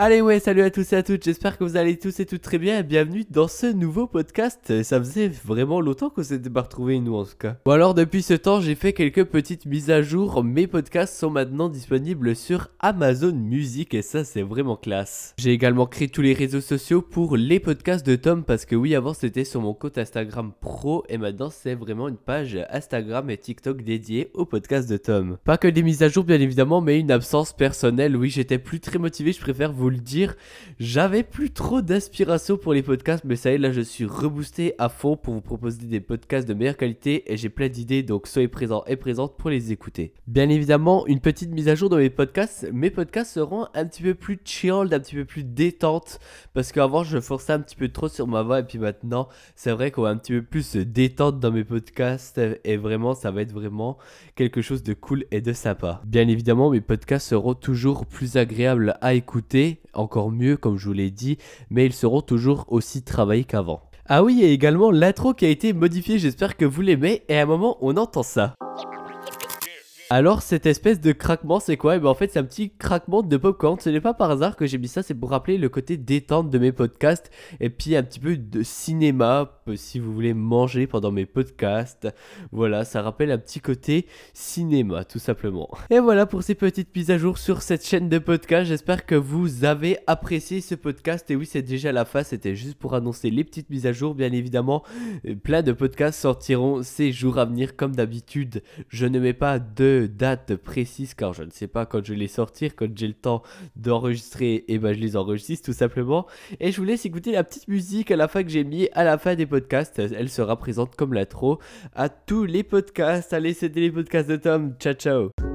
Allez ouais, salut à tous et à toutes, j'espère que vous allez tous et toutes très bien et bienvenue dans ce nouveau podcast. Ça faisait vraiment longtemps qu'on s'était pas retrouvés nous en tout cas. Bon alors depuis ce temps j'ai fait quelques petites mises à jour, mes podcasts sont maintenant disponibles sur Amazon Music et ça c'est vraiment classe. J'ai également créé tous les réseaux sociaux pour les podcasts de Tom parce que oui avant c'était sur mon compte Instagram pro et maintenant c'est vraiment une page Instagram et TikTok dédiée au podcast de Tom. Pas que des mises à jour bien évidemment mais une absence personnelle, oui j'étais plus très motivé, je préfère vous le dire. J'avais plus trop d'inspiration pour les podcasts, mais ça y est, là, je suis reboosté à fond pour vous proposer des podcasts de meilleure qualité et j'ai plein d'idées, donc soyez présents et présentes pour les écouter. Bien évidemment, une petite mise à jour dans mes podcasts. Mes podcasts seront un petit peu plus chill, un petit peu plus détente, parce qu'avant, je forçais un petit peu trop sur ma voix et puis maintenant, c'est vrai qu'on va un petit peu plus se détendre dans mes podcasts et vraiment, ça va être vraiment quelque chose de cool et de sympa. Bien évidemment, mes podcasts seront toujours plus agréables à écouter encore mieux comme je vous l'ai dit, mais ils seront toujours aussi travaillés qu'avant. Ah oui, et également l'intro qui a été modifiée, j'espère que vous l'aimez, et à un moment on entend ça. Alors cette espèce de craquement c'est quoi? Et eh ben en fait c'est un petit craquement de popcorn. Ce n'est pas par hasard que j'ai mis ça C'est pour rappeler le côté détente de mes podcasts Et puis un petit peu de cinéma Si vous voulez manger pendant mes podcasts. Voilà ça rappelle un petit côté cinéma tout simplement. Et voilà pour ces petites mises à jour sur cette chaîne de podcast J'espère que vous avez apprécié ce podcast. Et oui c'est déjà la fin. C'était juste pour annoncer les petites mises à jour. Bien évidemment plein de podcasts sortiront ces jours à venir. Comme d'habitude je ne mets pas de date précise car je ne sais pas quand je vais les sortir, quand j'ai le temps d'enregistrer, et eh ben je les enregistre tout simplement. Et je vous laisse écouter la petite musique à la fin que j'ai mis à la fin des podcasts. Elle sera présente comme l'intro à tous les podcasts. Allez, c'était les podcasts de Tom. Ciao ciao.